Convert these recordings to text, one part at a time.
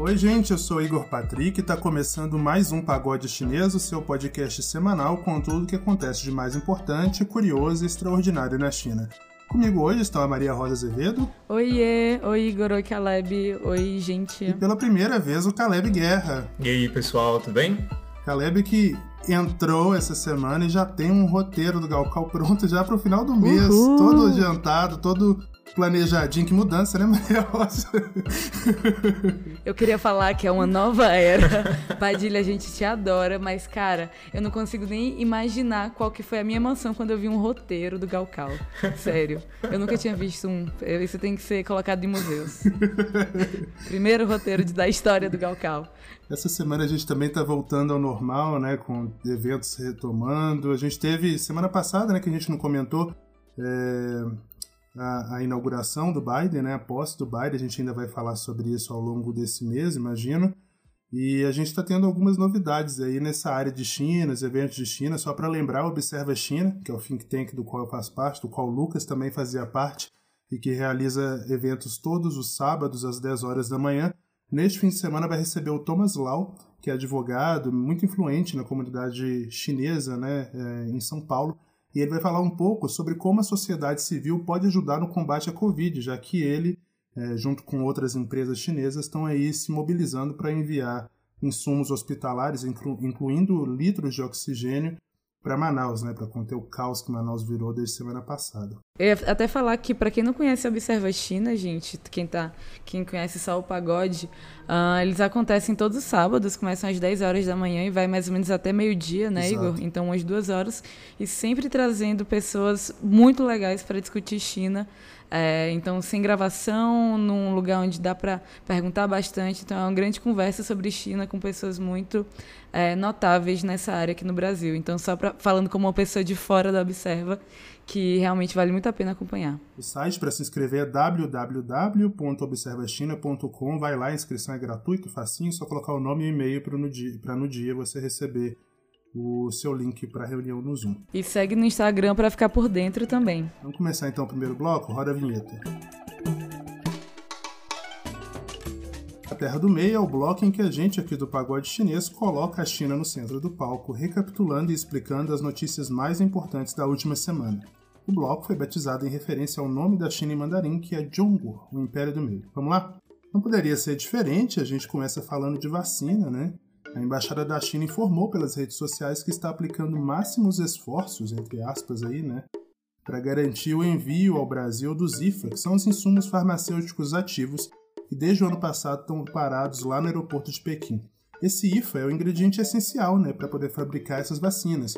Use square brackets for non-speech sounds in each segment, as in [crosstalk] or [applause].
Oi, gente, eu sou Igor Patrick e está começando mais um Pagode Chinês, o seu podcast semanal com tudo o que acontece de mais importante, curioso e extraordinário na China. Comigo hoje estão a Maria Rosa Azevedo. Oiê, oi Igor, oi Caleb, oi gente. E pela primeira vez o Caleb Guerra. E aí, pessoal, tudo bem? Caleb que entrou essa semana e já tem um roteiro do Galcal pronto já para o final do mês, Uhul. todo adiantado, todo planejadinho. Que mudança, né, [laughs] Maria Rosa? Eu queria falar que é uma nova era. Padilha, a gente te adora, mas cara, eu não consigo nem imaginar qual que foi a minha emoção quando eu vi um roteiro do Galcal. Sério, eu nunca tinha visto um. Isso tem que ser colocado em museus. Primeiro roteiro da história do Galcal. Essa semana a gente também está voltando ao normal, né? Com eventos retomando. A gente teve semana passada, né? Que a gente não comentou é, a, a inauguração do Biden, né? A posse do Biden. A gente ainda vai falar sobre isso ao longo desse mês, imagino. E a gente está tendo algumas novidades aí nessa área de China, os eventos de China. Só para lembrar, Observa China, que é o think tank do qual eu faço parte, do qual o Lucas também fazia parte, e que realiza eventos todos os sábados às 10 horas da manhã. Neste fim de semana vai receber o Thomas Lau, que é advogado, muito influente na comunidade chinesa né, eh, em São Paulo. E ele vai falar um pouco sobre como a sociedade civil pode ajudar no combate à Covid, já que ele, eh, junto com outras empresas chinesas, estão aí se mobilizando para enviar insumos hospitalares, inclu- incluindo litros de oxigênio, para Manaus, né, para conter o caos que Manaus virou desde semana passada. Eu ia até falar que, pra quem não conhece a Observa China, gente, quem, tá, quem conhece só o pagode, ah, eles acontecem todos os sábados, começam às 10 horas da manhã e vai mais ou menos até meio-dia, né, Exato. Igor? Então, umas duas horas. E sempre trazendo pessoas muito legais para discutir China. É, então, sem gravação, num lugar onde dá para perguntar bastante. Então, é uma grande conversa sobre China com pessoas muito é, notáveis nessa área aqui no Brasil. Então, só pra, falando como uma pessoa de fora da Observa, que realmente vale muito a pena acompanhar. O site para se inscrever é www.observachina.com. Vai lá, a inscrição é gratuita, facinho, só colocar o nome e e-mail para no dia você receber o seu link para a reunião no Zoom. E segue no Instagram para ficar por dentro também. Vamos começar então o primeiro bloco? Roda a vinheta. A Terra do Meio é o bloco em que a gente aqui do Pagode Chinês coloca a China no centro do palco, recapitulando e explicando as notícias mais importantes da última semana. O bloco foi batizado em referência ao nome da China em mandarim, que é Zhongguo, o Império do Meio. Vamos lá? Não poderia ser diferente, a gente começa falando de vacina, né? A Embaixada da China informou pelas redes sociais que está aplicando máximos esforços, entre aspas aí, né? para garantir o envio ao Brasil dos IFA, que são os insumos farmacêuticos ativos que desde o ano passado estão parados lá no aeroporto de Pequim. Esse IFA é o ingrediente essencial né, para poder fabricar essas vacinas,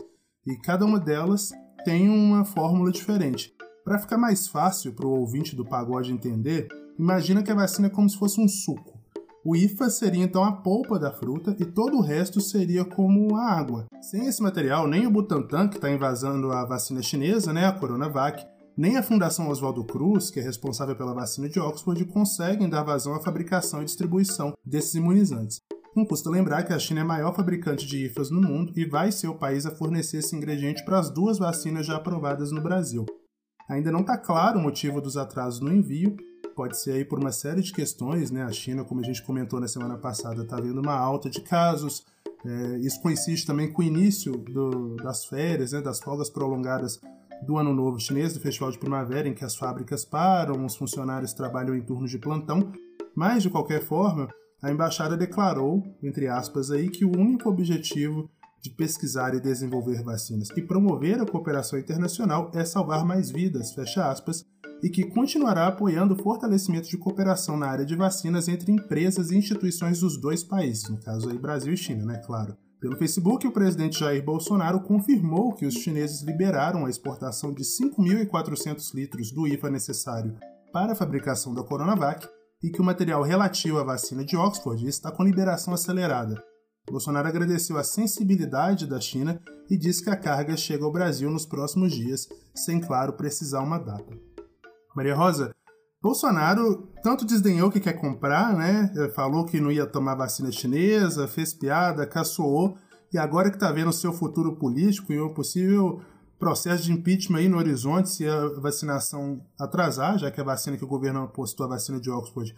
e cada uma delas tem uma fórmula diferente. Para ficar mais fácil para o ouvinte do pagode entender, imagina que a vacina é como se fosse um suco. O IFA seria então a polpa da fruta e todo o resto seria como a água. Sem esse material, nem o Butantan, que está invasando a vacina chinesa, né, a Coronavac, nem a Fundação Oswaldo Cruz, que é responsável pela vacina de Oxford, conseguem dar vazão à fabricação e distribuição desses imunizantes. Não custa lembrar que a China é a maior fabricante de IFAs no mundo e vai ser o país a fornecer esse ingrediente para as duas vacinas já aprovadas no Brasil. Ainda não está claro o motivo dos atrasos no envio, pode ser aí por uma série de questões, né? A China, como a gente comentou na semana passada, está vendo uma alta de casos. É, isso coincide também com o início do- das férias, né? Das folgas prolongadas do Ano Novo Chinês, do Festival de Primavera, em que as fábricas param, os funcionários trabalham em turnos de plantão. Mas, de qualquer forma, a embaixada declarou, entre aspas, aí, que o único objetivo de pesquisar e desenvolver vacinas e promover a cooperação internacional é salvar mais vidas, fecha aspas, e que continuará apoiando o fortalecimento de cooperação na área de vacinas entre empresas e instituições dos dois países, no caso aí Brasil e China, né, claro. Pelo Facebook, o presidente Jair Bolsonaro confirmou que os chineses liberaram a exportação de 5.400 litros do IFA necessário para a fabricação da Coronavac e que o material relativo à vacina de Oxford está com liberação acelerada. Bolsonaro agradeceu a sensibilidade da China e disse que a carga chega ao Brasil nos próximos dias, sem, claro, precisar uma data. Maria Rosa, Bolsonaro tanto desdenhou que quer comprar, né? Falou que não ia tomar vacina chinesa, fez piada, caçoou, e agora que está vendo o seu futuro político e um possível processo de impeachment aí no horizonte se a vacinação atrasar, já que a vacina que o governo apostou, a vacina de Oxford,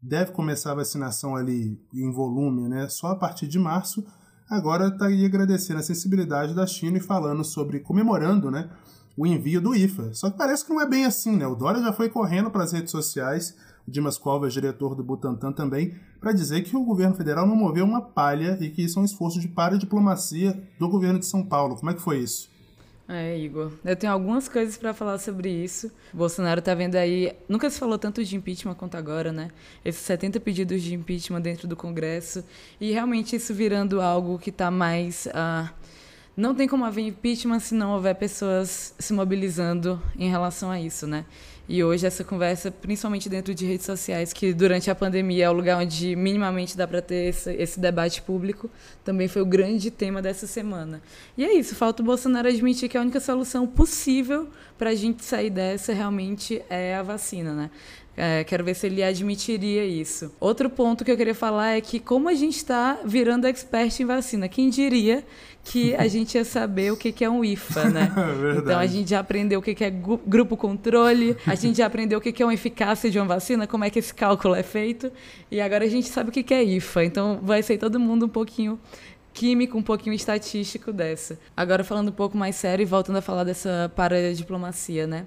deve começar a vacinação ali em volume, né, só a partir de março, agora está aí agradecendo a sensibilidade da China e falando sobre, comemorando, né, o envio do IFA. Só que parece que não é bem assim, né? O Dória já foi correndo para as redes sociais, o Dimas Covas, diretor do Butantan também, para dizer que o governo federal não moveu uma palha e que isso é um esforço de paradiplomacia do governo de São Paulo. Como é que foi isso? É, Igor. Eu tenho algumas coisas para falar sobre isso. O Bolsonaro tá vendo aí. Nunca se falou tanto de impeachment quanto agora, né? Esses 70 pedidos de impeachment dentro do Congresso. E realmente isso virando algo que está mais. Uh, não tem como haver impeachment se não houver pessoas se mobilizando em relação a isso, né? E hoje essa conversa, principalmente dentro de redes sociais, que durante a pandemia é o lugar onde minimamente dá para ter esse, esse, debate público, também foi o grande tema dessa semana. E é isso, falta o Bolsonaro admitir que a única solução possível para a gente sair dessa realmente é a vacina, né? É, quero ver se ele admitiria isso. Outro ponto que eu queria falar é que como a gente está virando expert em vacina, quem diria que a gente ia saber o que, que é um IFA, né? [laughs] É então a gente já aprendeu o que, que é grupo controle, a gente já aprendeu o que, que é uma eficácia de uma vacina, como é que esse cálculo é feito, e agora a gente sabe o que, que é IFA. Então vai ser todo mundo um pouquinho químico, um pouquinho estatístico dessa. Agora falando um pouco mais sério e voltando a falar dessa paradiplomacia, né?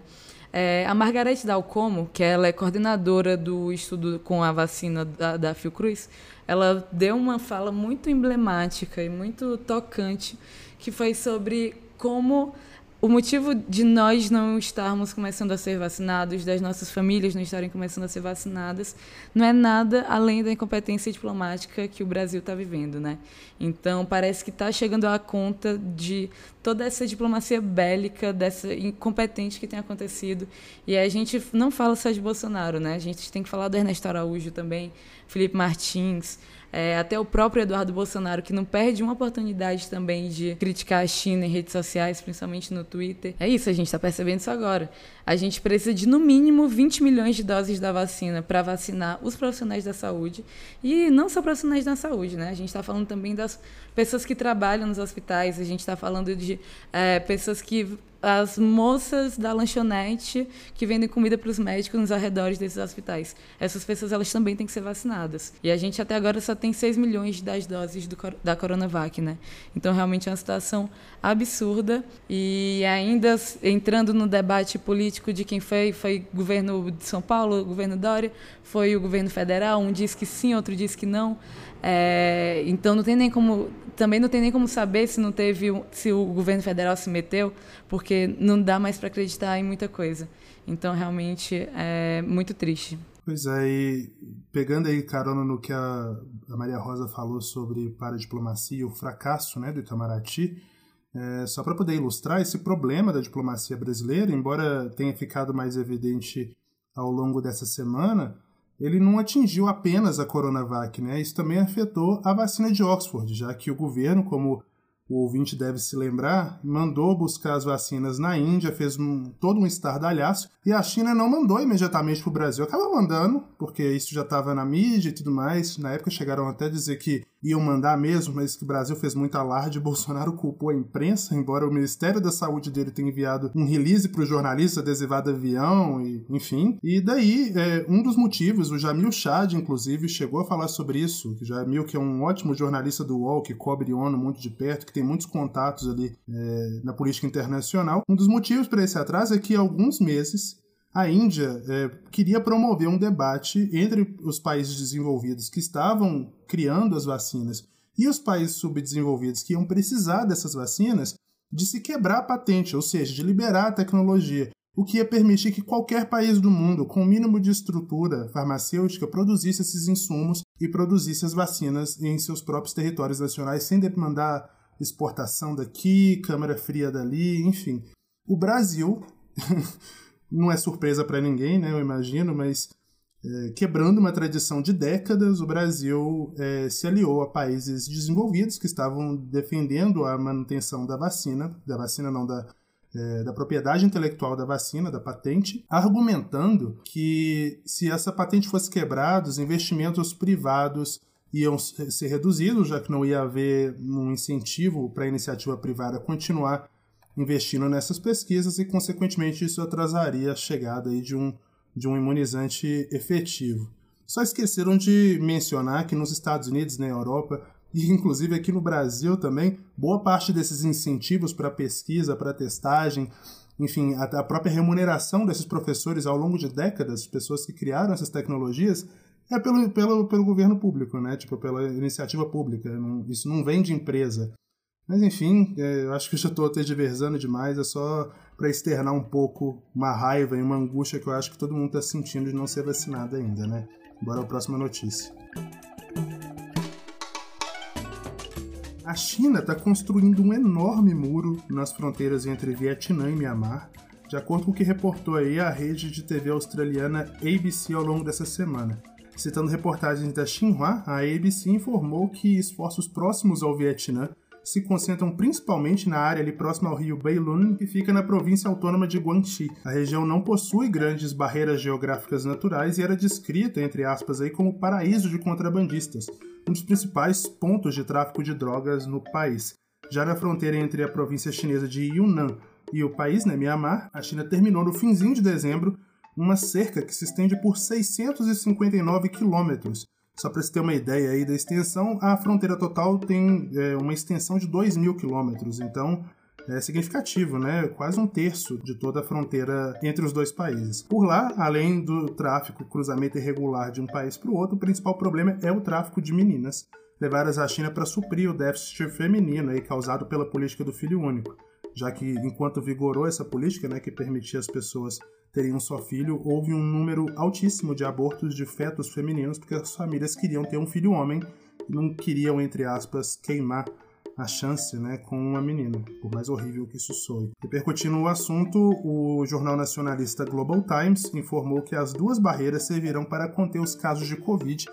É, a Margarete Dalcomo, que ela é coordenadora do estudo com a vacina da, da Fiocruz, ela deu uma fala muito emblemática e muito tocante, que foi sobre como o motivo de nós não estarmos começando a ser vacinados, das nossas famílias não estarem começando a ser vacinadas, não é nada além da incompetência diplomática que o Brasil está vivendo, né? Então parece que está chegando à conta de toda essa diplomacia bélica, dessa incompetente que tem acontecido. E a gente não fala só de Bolsonaro, né? A gente tem que falar do Ernesto Araújo também, Felipe Martins. É, até o próprio Eduardo Bolsonaro, que não perde uma oportunidade também de criticar a China em redes sociais, principalmente no Twitter. É isso, a gente está percebendo isso agora. A gente precisa de, no mínimo, 20 milhões de doses da vacina para vacinar os profissionais da saúde. E não só profissionais da saúde, né? A gente está falando também das pessoas que trabalham nos hospitais, a gente está falando de é, pessoas que as moças da lanchonete que vendem comida para os médicos nos arredores desses hospitais. Essas pessoas elas também têm que ser vacinadas. E a gente até agora só tem 6 milhões das doses do, da Coronavac, né? Então realmente é uma situação absurda e ainda entrando no debate político de quem foi, foi governo de São Paulo, governo Dória, foi o governo federal, um diz que sim, outro diz que não. É, então não tem nem como, também não tem nem como saber se não teve, se o governo federal se meteu, porque não dá mais para acreditar em muita coisa. Então realmente é muito triste. Pois é, e pegando aí carona no que a, Maria Rosa falou sobre paradiplomacia e o fracasso né, do Itamaraty, é, só para poder ilustrar esse problema da diplomacia brasileira, embora tenha ficado mais evidente ao longo dessa semana, ele não atingiu apenas a Coronavac, né? Isso também afetou a vacina de Oxford, já que o governo, como o ouvinte deve se lembrar, mandou buscar as vacinas na Índia, fez um, todo um estardalhaço, e a China não mandou imediatamente para o Brasil. Acabou mandando, porque isso já estava na mídia e tudo mais. Na época chegaram até a dizer que iam mandar mesmo, mas que o Brasil fez muito alarde. [laughs] Bolsonaro culpou a imprensa, embora o Ministério da Saúde dele tenha enviado um release para os jornalistas adesivado avião, e, enfim. E daí, é, um dos motivos, o Jamil Chad, inclusive, chegou a falar sobre isso. O Jamil, que é um ótimo jornalista do UOL, que cobre ONU muito de perto, que tem muitos contatos ali é, na política internacional. Um dos motivos para esse atraso é que há alguns meses a Índia é, queria promover um debate entre os países desenvolvidos que estavam criando as vacinas e os países subdesenvolvidos que iam precisar dessas vacinas de se quebrar a patente, ou seja, de liberar a tecnologia, o que ia permitir que qualquer país do mundo, com o mínimo de estrutura farmacêutica, produzisse esses insumos e produzisse as vacinas em seus próprios territórios nacionais, sem demandar exportação daqui, câmara fria dali, enfim. O Brasil [laughs] não é surpresa para ninguém, né, eu imagino, mas é, quebrando uma tradição de décadas, o Brasil é, se aliou a países desenvolvidos que estavam defendendo a manutenção da vacina, da vacina não, da, é, da propriedade intelectual da vacina, da patente, argumentando que se essa patente fosse quebrada, os investimentos privados iam ser reduzidos, já que não ia haver um incentivo para a iniciativa privada continuar investindo nessas pesquisas e, consequentemente, isso atrasaria a chegada aí de, um, de um imunizante efetivo. Só esqueceram de mencionar que nos Estados Unidos, na Europa e inclusive aqui no Brasil também, boa parte desses incentivos para pesquisa, para testagem, enfim, a, a própria remuneração desses professores ao longo de décadas, pessoas que criaram essas tecnologias, é pelo, pelo, pelo governo público, né? Tipo, pela iniciativa pública. Não, isso não vem de empresa. Mas enfim, é, eu acho que eu já estou diversando demais, é só para externar um pouco uma raiva e uma angústia que eu acho que todo mundo está sentindo de não ser vacinado ainda, né? Bora à próxima notícia. A China está construindo um enorme muro nas fronteiras entre Vietnã e Mianmar, de acordo com o que reportou aí a rede de TV australiana ABC ao longo dessa semana. Citando reportagens da Xinhua, a ABC informou que esforços próximos ao Vietnã se concentram principalmente na área ali próxima ao rio Beilun, que fica na província autônoma de Guangxi. A região não possui grandes barreiras geográficas naturais e era descrita, entre aspas, aí, como paraíso de contrabandistas, um dos principais pontos de tráfico de drogas no país. Já na fronteira entre a província chinesa de Yunnan e o país, né, Myanmar, a China terminou no finzinho de dezembro uma cerca que se estende por 659 quilômetros, só para você ter uma ideia aí da extensão, a fronteira total tem é, uma extensão de 2 mil quilômetros, então é significativo, né? Quase um terço de toda a fronteira entre os dois países. Por lá, além do tráfico, cruzamento irregular de um país para o outro, o principal problema é o tráfico de meninas, levadas à China para suprir o déficit feminino aí, causado pela política do filho único, já que enquanto vigorou essa política, né, que permitia as pessoas teriam só filho, houve um número altíssimo de abortos de fetos femininos porque as famílias queriam ter um filho homem e não queriam, entre aspas, queimar a chance né, com uma menina, por mais horrível que isso soe. Repercutindo o assunto, o jornal nacionalista Global Times informou que as duas barreiras servirão para conter os casos de Covid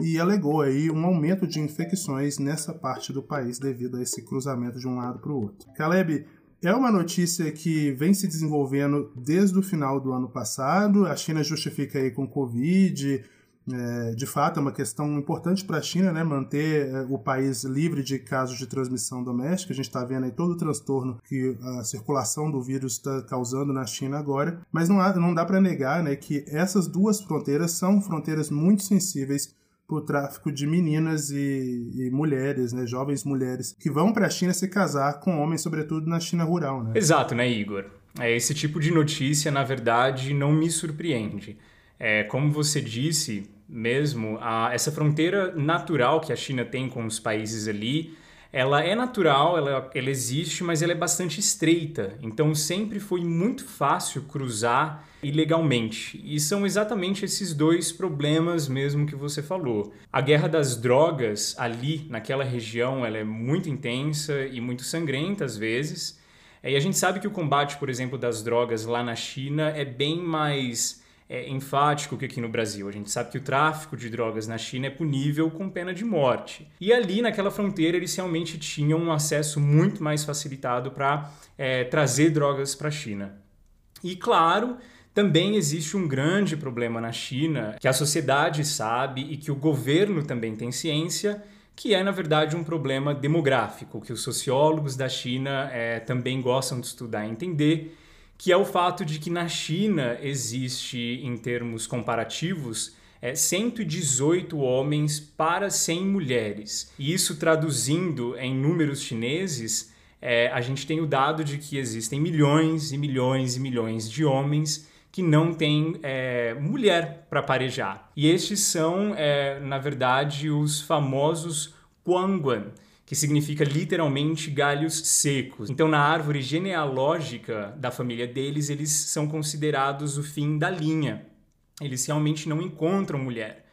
e alegou aí um aumento de infecções nessa parte do país devido a esse cruzamento de um lado para o outro. Caleb, é uma notícia que vem se desenvolvendo desde o final do ano passado. A China justifica aí com Covid. É, de fato, é uma questão importante para a China, né? Manter é, o país livre de casos de transmissão doméstica. A gente está vendo aí todo o transtorno que a circulação do vírus está causando na China agora. Mas não, há, não dá para negar né, que essas duas fronteiras são fronteiras muito sensíveis por tráfico de meninas e, e, mulheres, né, jovens mulheres, que vão para a China se casar com homens, sobretudo na China rural. Né? Exato, né, Igor? É, esse tipo de notícia, na verdade, não me surpreende. É, como você disse mesmo, a, essa fronteira natural que a China tem com os países ali ela é natural, ela, ela existe, mas ela é bastante estreita. Então sempre foi muito fácil cruzar ilegalmente. E são exatamente esses dois problemas mesmo que você falou. A guerra das drogas ali naquela região, ela é muito intensa e muito sangrenta às vezes. E a gente sabe que o combate, por exemplo, das drogas lá na China é bem mais é, enfático que aqui no Brasil. A gente sabe que o tráfico de drogas na China é punível com pena de morte. E ali, naquela fronteira, eles realmente tinham um acesso muito mais facilitado para é, trazer drogas para a China. E claro, também existe um grande problema na China que a sociedade sabe e que o governo também tem ciência, que é, na verdade, um problema demográfico, que os sociólogos da China é, também gostam de estudar e entender, que é o fato de que na China existe, em termos comparativos, é, 118 homens para 100 mulheres. E isso traduzindo em números chineses, é, a gente tem o dado de que existem milhões e milhões e milhões de homens que não têm é, mulher para parejar. E estes são, é, na verdade, os famosos Guangguan, que significa literalmente galhos secos. Então, na árvore genealógica da família deles, eles são considerados o fim da linha. Eles realmente não encontram mulher.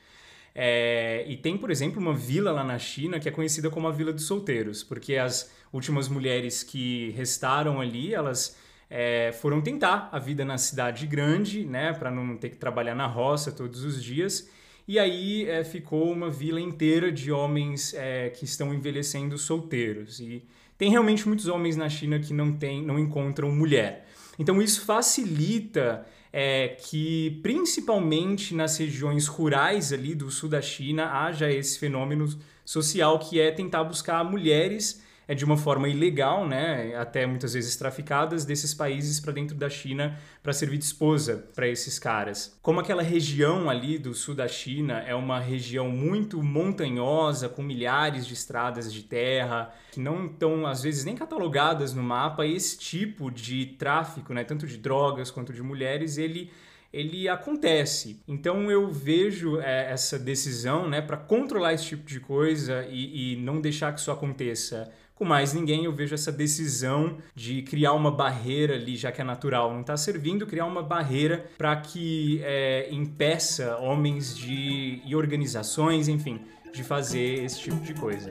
É, e tem, por exemplo, uma vila lá na China que é conhecida como a Vila dos Solteiros, porque as últimas mulheres que restaram ali, elas é, foram tentar a vida na cidade grande, né, para não ter que trabalhar na roça todos os dias e aí é, ficou uma vila inteira de homens é, que estão envelhecendo solteiros. E tem realmente muitos homens na China que não, tem, não encontram mulher. Então isso facilita é, que, principalmente nas regiões rurais ali do sul da China, haja esse fenômeno social que é tentar buscar mulheres é de uma forma ilegal, né, até muitas vezes traficadas desses países para dentro da China para servir de esposa para esses caras. Como aquela região ali do sul da China é uma região muito montanhosa, com milhares de estradas de terra, que não estão às vezes nem catalogadas no mapa, esse tipo de tráfico, né, tanto de drogas quanto de mulheres, ele ele acontece. Então eu vejo é, essa decisão, né, para controlar esse tipo de coisa e, e não deixar que isso aconteça com mais ninguém, eu vejo essa decisão de criar uma barreira ali, já que é natural, não está servindo, criar uma barreira para que é, impeça homens de, e organizações, enfim, de fazer esse tipo de coisa.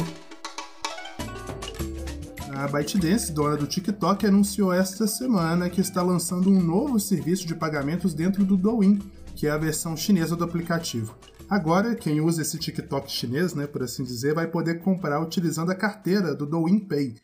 A ByteDance, dona do TikTok, anunciou esta semana que está lançando um novo serviço de pagamentos dentro do Douyin, que é a versão chinesa do aplicativo. Agora, quem usa esse TikTok chinês, né, por assim dizer, vai poder comprar utilizando a carteira do Douyin Pay.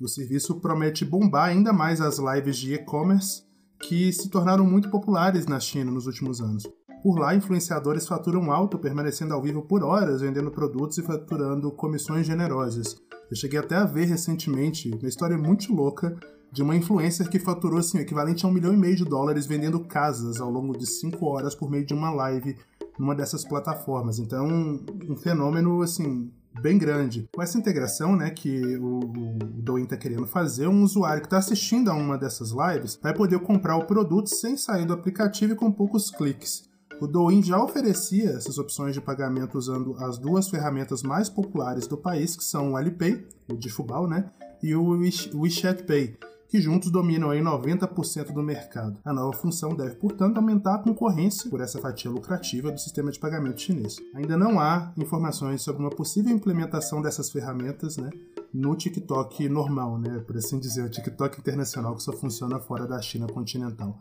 O serviço promete bombar ainda mais as lives de e-commerce que se tornaram muito populares na China nos últimos anos. Por lá, influenciadores faturam alto permanecendo ao vivo por horas, vendendo produtos e faturando comissões generosas. Eu cheguei até a ver recentemente uma história muito louca de uma influencer que faturou assim, o equivalente a um milhão e meio de dólares vendendo casas ao longo de cinco horas por meio de uma live numa dessas plataformas. Então, um, um fenômeno assim bem grande. Com essa integração, né, que o, o Douyin está querendo fazer, um usuário que está assistindo a uma dessas lives vai poder comprar o produto sem sair do aplicativo e com poucos cliques. O Douyin já oferecia essas opções de pagamento usando as duas ferramentas mais populares do país, que são o Alipay, o de Fubao, né, e o WeChat Pay, que juntos dominam aí 90% do mercado. A nova função deve, portanto, aumentar a concorrência por essa fatia lucrativa do sistema de pagamento chinês. Ainda não há informações sobre uma possível implementação dessas ferramentas, né, no TikTok normal, né, por assim dizer, o TikTok internacional que só funciona fora da China continental.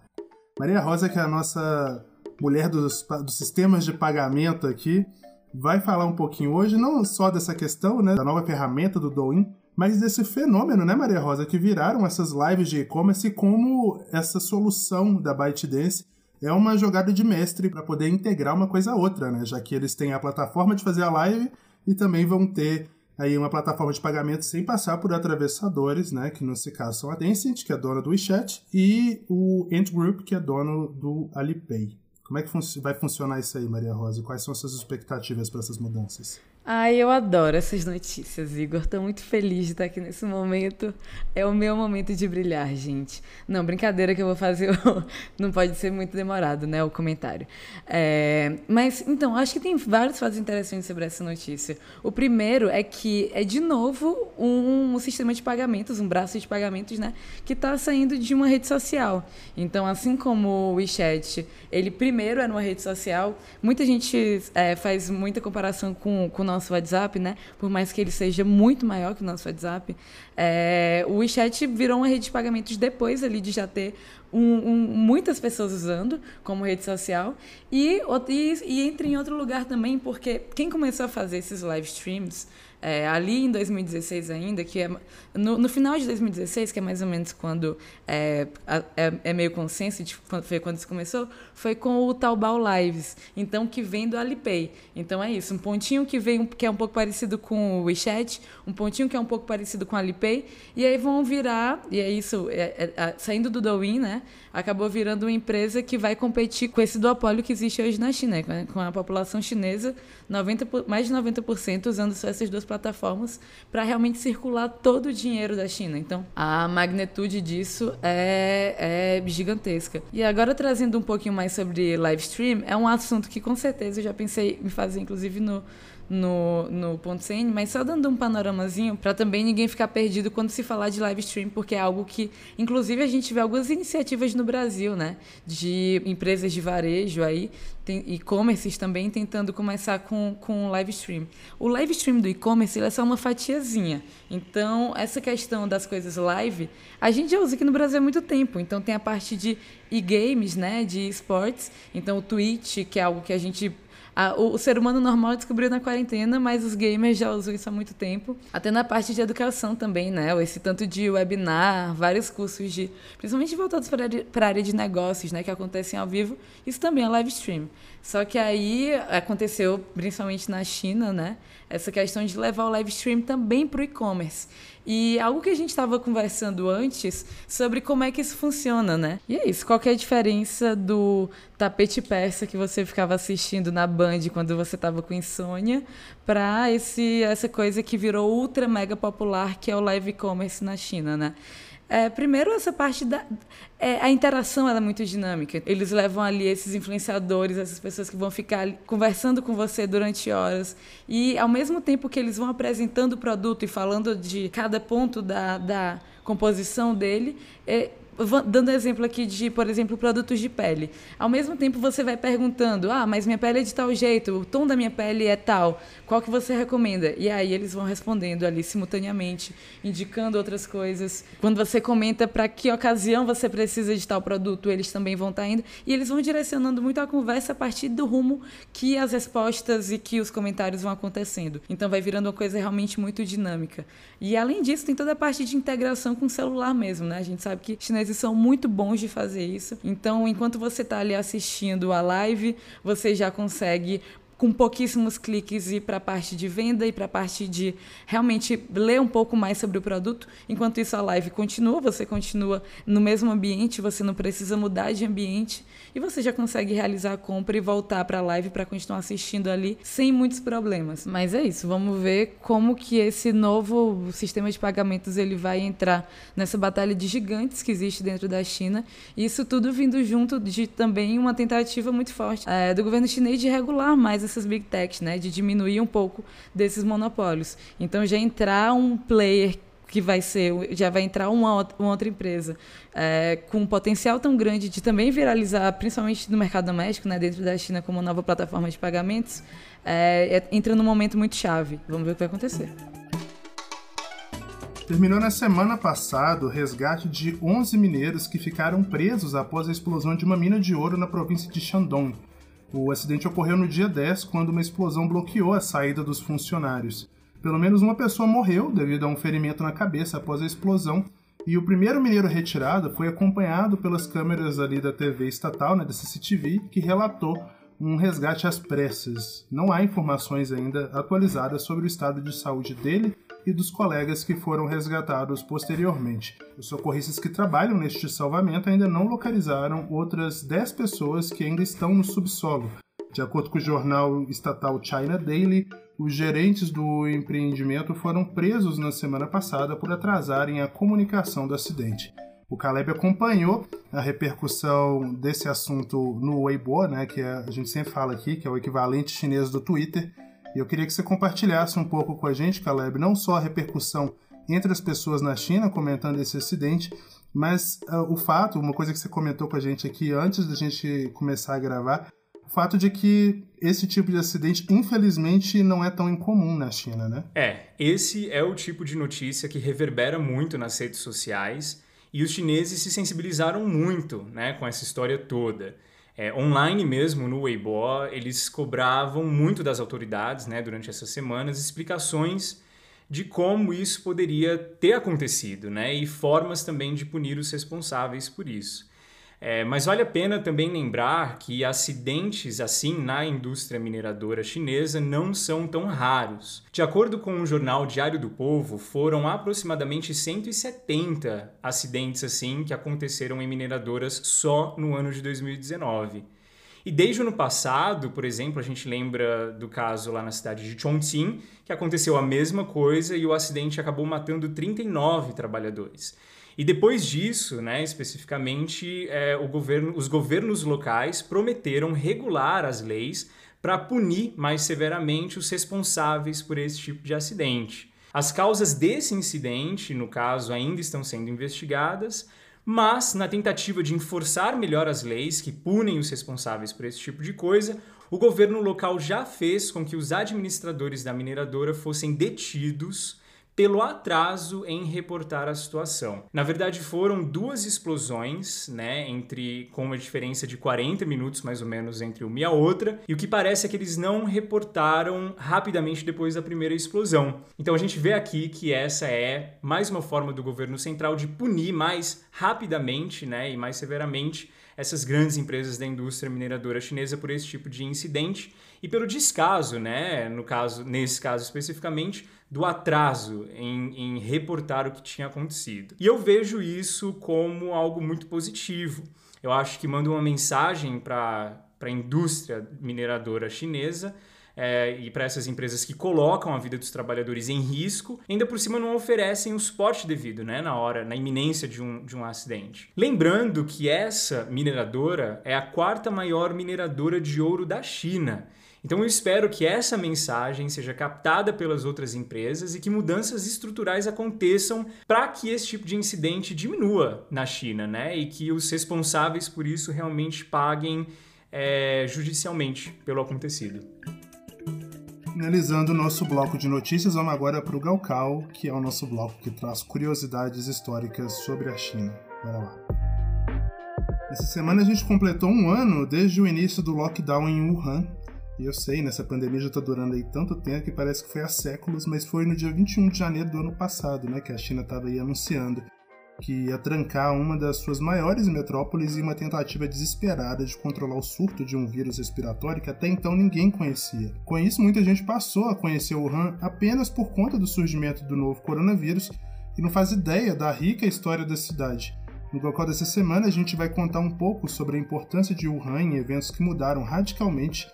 Maria Rosa, que é a nossa mulher dos, dos sistemas de pagamento aqui, vai falar um pouquinho hoje, não só dessa questão, né, da nova ferramenta do Douyin, mas desse fenômeno, né, Maria Rosa, que viraram essas lives de e-commerce e como essa solução da ByteDance é uma jogada de mestre para poder integrar uma coisa a outra, né? Já que eles têm a plataforma de fazer a live e também vão ter aí uma plataforma de pagamento sem passar por atravessadores, né? Que nesse caso são a Tencent, que é dona do WeChat, e o Ant Group, que é dono do Alipay. Como é que fun vai funcionar isso aí, Maria Rosa? Quais são as suas expectativas para essas mudanças? Ai, eu adoro essas notícias, Igor. Estou muito feliz de estar aqui nesse momento. É o meu momento de brilhar, gente. Não, brincadeira que eu vou fazer. [laughs] Não pode ser muito demorado, né? O comentário. É... Mas, então, acho que tem vários fatos interessantes sobre essa notícia. O primeiro é que é, de novo, um, sistema de pagamentos, um braço de pagamentos, né? Que está saindo de uma rede social. Então, assim como o WeChat, ele primeiro era uma rede social, muita gente é, faz muita comparação com o nosso WhatsApp, né? Por mais que ele seja muito maior que o nosso WhatsApp, é, o WeChat virou uma rede de pagamentos depois ali de já ter um, um, muitas pessoas usando como rede social e, e, e entra em outro lugar também porque quem começou a fazer esses live streams é, ali em 2016 ainda, que é no, no, final de 2016, que é mais ou menos quando é, é, é meio consenso de quando, foi quando isso começou, foi com o Taobao Lives, então que vem do Alipay. Então é isso, um pontinho que vem que é um pouco parecido com o WeChat, um pontinho que é um pouco parecido com o Alipay, e aí vão virar, e é isso, é, é, saindo do Douyin, né? acabou virando uma empresa que vai competir com esse duopólio que existe hoje na China, né? com a população chinesa, 90, mais de 90% usando só essas duas plataformas para realmente circular todo o dinheiro da China. Então, a magnitude disso é, é gigantesca. E agora, trazendo um pouquinho mais sobre live stream, é um assunto que com certeza eu já pensei em fazer, inclusive, no no, no ponto CN, mas só dando um panoramazinho para também ninguém ficar perdido quando se falar de live stream, porque é algo que, inclusive, a gente vê algumas iniciativas no Brasil, né? De empresas de varejo aí, e-commerces também tentando começar com, com live stream. O live stream do e-commerce é só uma fatiazinha. Então, essa questão das coisas live, a gente já usa aqui no Brasil há muito tempo. Então, tem a parte de e-games, né? De esportes. Então, o Twitch, que é algo que a gente a, o, o, ser humano normal descobriu na quarentena, mas os gamers já usam isso há muito tempo. Até na parte de educação também, né? Esse tanto de webinar, vários cursos de. Principalmente voltados para a área de negócios, né? Que acontecem ao vivo. Isso também é live stream. Só que aí aconteceu, principalmente na China, né? Essa questão de levar o live stream também para o e-commerce. E algo que a gente estava conversando antes sobre como é que isso funciona, né? E é isso. Qual é a diferença do tapete persa que você ficava assistindo na Band quando você estava com insônia para esse essa coisa que virou ultra mega popular que é o live commerce na China, né? É, primeiro, essa parte da. É, a interação é muito dinâmica. Eles levam ali esses influenciadores, essas pessoas que vão ficar conversando com você durante horas. E, ao mesmo tempo que eles vão apresentando o produto e falando de cada ponto da, da composição dele, é, dando exemplo aqui de, por exemplo, produtos de pele. Ao mesmo tempo você vai perguntando: "Ah, mas minha pele é de tal jeito, o tom da minha pele é tal. Qual que você recomenda?" E aí eles vão respondendo ali simultaneamente, indicando outras coisas. Quando você comenta para que ocasião você precisa de tal produto, eles também vão estar tá indo e eles vão direcionando muito a conversa a partir do rumo que as respostas e que os comentários vão acontecendo. Então vai virando uma coisa realmente muito dinâmica. E além disso, tem toda a parte de integração com o celular mesmo, né? A gente sabe que chinês chineses são muito bons de fazer isso. Então, enquanto você está ali assistindo a live, você já consegue com pouquíssimos cliques ir para a parte de venda e para a parte de realmente ler um pouco mais sobre o produto. Enquanto isso, a live continua, você continua no mesmo ambiente, você não precisa mudar de ambiente e você já consegue realizar a compra e voltar para a live para continuar assistindo ali sem muitos problemas. Mas é isso, vamos ver como que esse novo sistema de pagamentos ele vai entrar nessa batalha de gigantes que existe dentro da China. Isso tudo vindo junto de também uma tentativa muito forte é, do governo chinês de regular mais essas big techs, né, de diminuir um pouco desses monopólios. Então já entrar um player que vai ser, já vai entrar uma, uma outra empresa é, com um potencial tão grande de também viralizar, principalmente no mercado doméstico, né, dentro da China como nova plataforma de pagamentos, é, é, entra num momento muito chave. Vamos ver o que vai acontecer. Terminou na semana passada o resgate de 11 mineiros que ficaram presos após a explosão de uma mina de ouro na província de Shandong. O acidente ocorreu no dia 10, quando uma explosão bloqueou a saída dos funcionários. Pelo menos uma pessoa morreu devido a um ferimento na cabeça após a explosão, e o primeiro mineiro retirado foi acompanhado pelas câmeras ali da TV estatal, né, da CCTV, que relatou um resgate às pressas. Não há informações ainda atualizadas sobre o estado de saúde dele e dos colegas que foram resgatados posteriormente. Os socorristas que trabalham neste salvamento ainda não localizaram outras 10 pessoas que ainda estão no subsolo. De acordo com o jornal estatal China Daily, os gerentes do empreendimento foram presos na semana passada por atrasarem a comunicação do acidente. O Caleb acompanhou a repercussão desse assunto no Weibo, né, que a gente sempre fala aqui, que é o equivalente chinês do Twitter, e eu queria que você compartilhasse um pouco com a gente, Caleb, não só a repercussão entre as pessoas na China comentando esse acidente, mas uh, o fato, uma coisa que você comentou com a gente aqui antes da gente começar a gravar, o fato de que esse tipo de acidente, infelizmente, não é tão incomum na China, né? É, esse é o tipo de notícia que reverbera muito nas redes sociais e os chineses se sensibilizaram muito né, com essa história toda. É, online mesmo, no Weibo, eles cobravam muito das autoridades né, durante essas semanas explicações de como isso poderia ter acontecido né, e formas também de punir os responsáveis por isso. É, mas vale a pena também lembrar que acidentes assim na indústria mineradora chinesa não são tão raros. De acordo com o jornal Diário do Povo, foram aproximadamente 170 acidentes assim que aconteceram em mineradoras só no ano de 2019. E desde o ano passado, por exemplo, a gente lembra do caso lá na cidade de Chongqing, que aconteceu a mesma coisa e o acidente acabou matando 39 trabalhadores. E depois disso, né, especificamente, é, governo, os governos locais prometeram regular as leis para punir mais severamente os responsáveis por esse tipo de acidente. As causas desse incidente, no caso, ainda estão sendo investigadas, mas na tentativa de enforçar melhor as leis que punem os responsáveis por esse tipo de coisa, o governo local já fez com que os administradores da mineradora fossem detidos pelo atraso em reportar a situação. Na verdade, foram duas explosões, né, entre com uma diferença de 40 minutos mais ou menos entre uma e a outra, e o que parece é que eles não reportaram rapidamente depois da primeira explosão. Então a gente vê aqui que essa é mais uma forma do governo central de punir mais rapidamente, né, e mais severamente essas grandes empresas da indústria mineradora chinesa por esse tipo de incidente e pelo descaso, né, no caso, nesse caso especificamente, do atraso em, em reportar o que tinha acontecido. E eu vejo isso como algo muito positivo. Eu acho que manda uma mensagem para a indústria mineradora chinesa é, e para essas empresas que colocam a vida dos trabalhadores em risco, ainda por cima não oferecem o suporte devido, né, na hora, na iminência de um, de um acidente. Lembrando que essa mineradora é a quarta maior mineradora de ouro da China. Então eu espero que essa mensagem seja captada pelas outras empresas e que mudanças estruturais aconteçam para que esse tipo de incidente diminua na China, né? E que os responsáveis por isso realmente paguem é, judicialmente pelo acontecido. Finalizando o nosso bloco de notícias, vamos agora para o Galcal, que é o nosso bloco que traz curiosidades históricas sobre a China. Bora lá. Essa semana a gente completou um ano desde o início do lockdown em Wuhan. E eu sei, nessa pandemia já está durando aí tanto tempo que parece que foi há séculos, mas foi no dia 21 de janeiro do ano passado, né, que a China estava aí anunciando que ia trancar uma das suas maiores metrópoles em uma tentativa desesperada de controlar o surto de um vírus respiratório que até então ninguém conhecia. Com isso, muita gente passou a conhecer Wuhan apenas por conta do surgimento do novo coronavírus e não faz ideia da rica história da cidade. No local dessa semana, a gente vai contar um pouco sobre a importância de Wuhan em eventos que mudaram radicalmente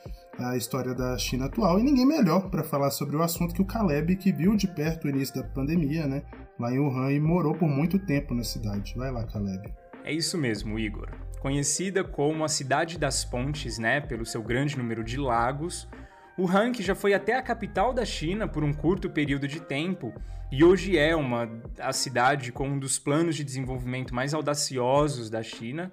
a história da China atual e ninguém melhor para falar sobre o assunto que o Caleb, que viu de perto o início da pandemia, né, lá em Wuhan e morou por muito tempo na cidade. Vai lá, Caleb. É isso mesmo, Igor. Conhecida como a cidade das pontes, né, pelo seu grande número de lagos, Wuhan, que já foi até a capital da China por um curto período de tempo e hoje é uma a cidade com um dos planos de desenvolvimento mais audaciosos da China,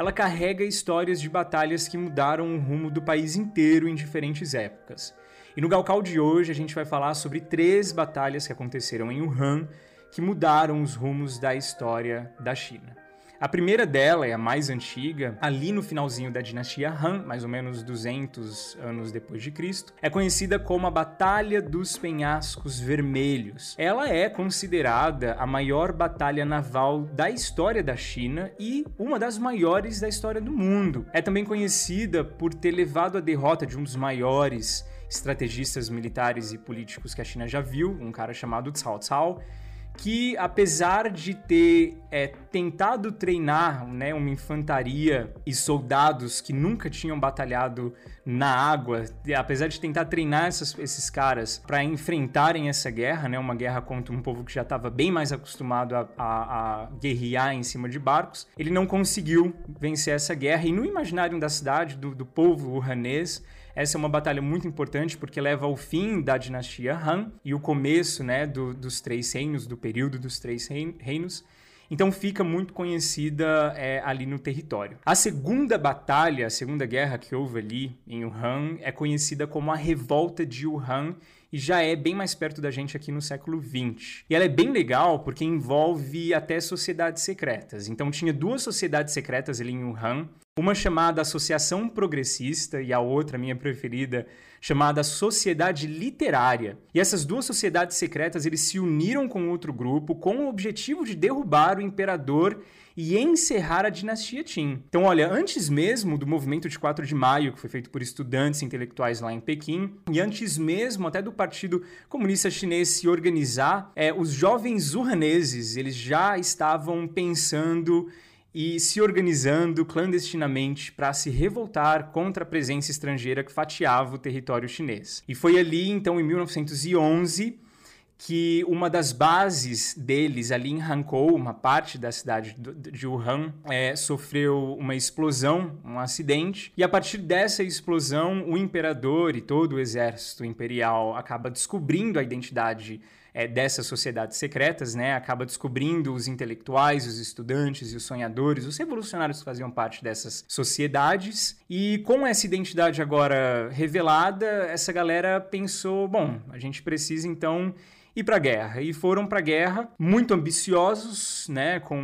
ela carrega histórias de batalhas que mudaram o rumo do país inteiro em diferentes épocas. E no Galcal de hoje a gente vai falar sobre três batalhas que aconteceram em Wuhan que mudaram os rumos da história da China. A primeira dela é a mais antiga, ali no finalzinho da dinastia Han, mais ou menos 200 anos depois de Cristo, é conhecida como a Batalha dos Penhascos Vermelhos. Ela é considerada a maior batalha naval da história da China e uma das maiores da história do mundo. É também conhecida por ter levado a derrota de um dos maiores estrategistas militares e políticos que a China já viu, um cara chamado Cao Cao, que apesar de ter é, tentado treinar né, uma infantaria e soldados que nunca tinham batalhado na água, apesar de tentar treinar essas, esses caras para enfrentarem essa guerra, né, uma guerra contra um povo que já estava bem mais acostumado a, a, a, guerrear em cima de barcos, ele não conseguiu vencer essa guerra. E no imaginário da cidade, do, do povo urranês, essa é uma batalha muito importante porque leva ao fim da dinastia Han e o começo né, do, dos três reinos, do período dos três reinos. Então fica muito conhecida é, ali no território. A segunda batalha, a segunda guerra que houve ali em Wuhan, é conhecida como a Revolta de Wuhan e já é bem mais perto da gente aqui no século XX. E ela é bem legal porque envolve até sociedades secretas. Então tinha duas sociedades secretas ali em Wuhan, uma chamada Associação Progressista e a outra, minha preferida, chamada Sociedade Literária. E essas duas sociedades secretas eles se uniram com outro grupo com o objetivo de derrubar o imperador e encerrar a dinastia Qin. Então, olha, antes mesmo do movimento de 4 de maio, que foi feito por estudantes intelectuais lá em Pequim, e antes mesmo até do Partido Comunista Chinês se organizar, é, os jovens urraneses eles já estavam pensando e se organizando clandestinamente para se revoltar contra a presença estrangeira que fatiava o território chinês. E foi ali, então, em 1911, que uma das bases deles ali em Hankou, uma parte da cidade de Wuhan, é, sofreu uma explosão, um acidente, e a partir dessa explosão, o imperador e todo o exército imperial acaba descobrindo a identidade é, dessas sociedades secretas, né? Acaba descobrindo os intelectuais, os estudantes e os sonhadores, os revolucionários que faziam parte dessas sociedades. E com essa identidade agora revelada, essa galera pensou: bom, a gente precisa então ir para a guerra. E foram para a guerra muito ambiciosos, né, com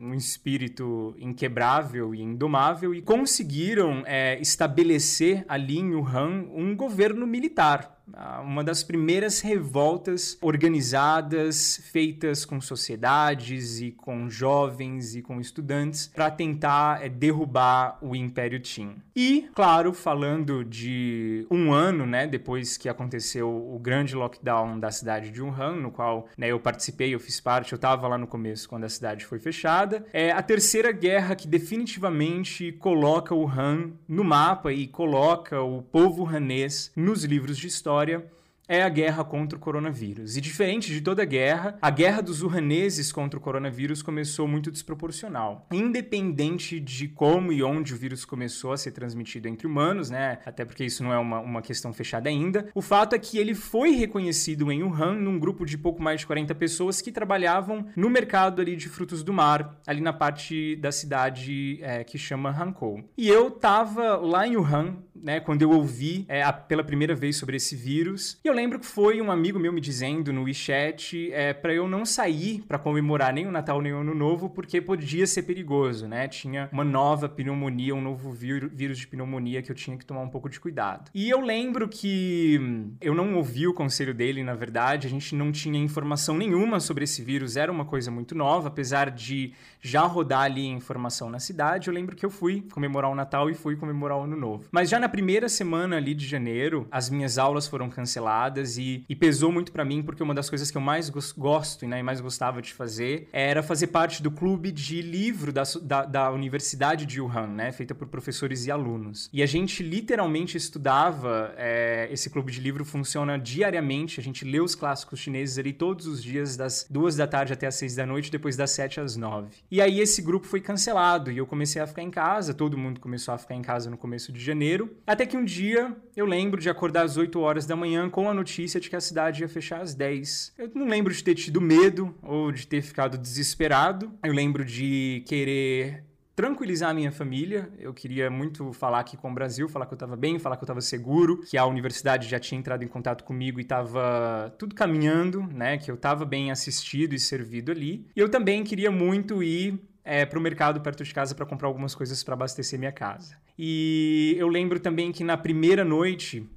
um espírito inquebrável e indomável, e conseguiram é, estabelecer ali em Wuhan um governo militar uma das primeiras revoltas organizadas, feitas com sociedades e com jovens e com estudantes para tentar é, derrubar o Império Qin. E, claro, falando de um ano, né, depois que aconteceu o grande lockdown da cidade de No qual né, eu participei, eu fiz parte, eu estava lá no começo quando a cidade foi fechada, é a terceira guerra que definitivamente coloca Wuhan no mapa e coloca o povo hanês nos livros de história é a guerra contra o coronavírus. E diferente de toda guerra, a guerra dos urraneses contra o coronavírus começou muito desproporcional. Independente de como e onde o vírus começou a ser transmitido entre humanos, né? Até porque isso não é uma, uma questão fechada ainda. O fato é que ele foi reconhecido em Wuhan num grupo de pouco mais de 40 pessoas que trabalhavam no mercado ali de frutos do mar, ali na parte da cidade é, que chama Hankou. E eu tava lá em Wuhan, né? Quando eu ouvi é, a, pela primeira vez sobre esse vírus. E eu lembro que foi um amigo meu me dizendo no WeChat é, para eu não sair para comemorar nem o Natal nem o Ano Novo, porque podia ser perigoso, né? Tinha uma nova pneumonia, um novo vírus de pneumonia que eu tinha que tomar um pouco de cuidado. E eu lembro que eu não ouvi o conselho dele, na verdade, a gente não tinha informação nenhuma sobre esse vírus, era uma coisa muito nova, apesar de já rodar ali informação na cidade. Eu lembro que eu fui comemorar o Natal e fui comemorar o Ano Novo. Mas já na primeira semana ali de janeiro, as minhas aulas foram canceladas e, e pesou muito para mim porque uma das coisas que eu mais gosto né, e mais gostava de fazer era fazer parte do clube de livro da, da, da Universidade de Wuhan, né, feita por professores e alunos. E a gente literalmente estudava, é, esse clube de livro funciona diariamente, a gente lê os clássicos chineses ali todos os dias, das duas da tarde até as seis da noite, depois das sete às nove. E aí esse grupo foi cancelado e eu comecei a ficar em casa, todo mundo começou a ficar em casa no começo de janeiro, até que um dia eu lembro de acordar às 8 horas da manhã com a notícia de que a cidade ia fechar às 10. Eu não lembro de ter tido medo ou de ter ficado desesperado. Eu lembro de querer tranquilizar a minha família. Eu queria muito falar aqui com o Brasil, falar que eu estava bem, falar que eu estava seguro, que a universidade já tinha entrado em contato comigo e estava tudo caminhando, né? Que eu estava bem assistido e servido ali. E eu também queria muito ir é, para o mercado perto de casa para comprar algumas coisas para abastecer minha casa. E eu lembro também que na primeira noite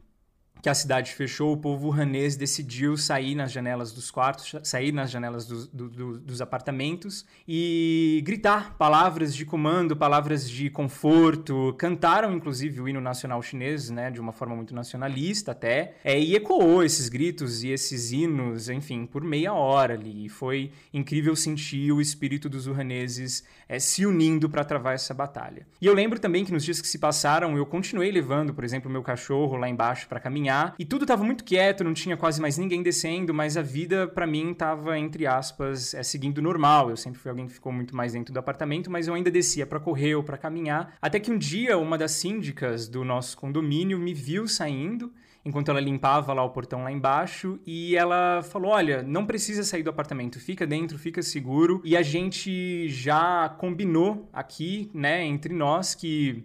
que a cidade fechou, o povo ranês decidiu sair nas janelas dos quartos, sair nas janelas do, do, do, dos apartamentos e gritar palavras de comando, palavras de conforto. Cantaram, inclusive, o hino nacional chinês, né, de uma forma muito nacionalista até. É, e ecoou esses gritos e esses hinos, enfim, por meia hora ali. E foi incrível sentir o espírito dos urraneses é, se unindo para travar essa batalha. E eu lembro também que nos dias que se passaram, eu continuei levando, por exemplo, meu cachorro lá embaixo para caminhar caminhar e tudo tava muito quieto, não tinha quase mais ninguém descendo, mas a vida para mim tava entre aspas é, seguindo normal. Eu sempre fui alguém que ficou muito mais dentro do apartamento, mas eu ainda descia para correr ou para caminhar. Até que um dia uma das síndicas do nosso condomínio me viu saindo enquanto ela limpava lá o portão lá embaixo e ela falou: "Olha, não precisa sair do apartamento, fica dentro, fica seguro". E a gente já combinou aqui, né, entre nós que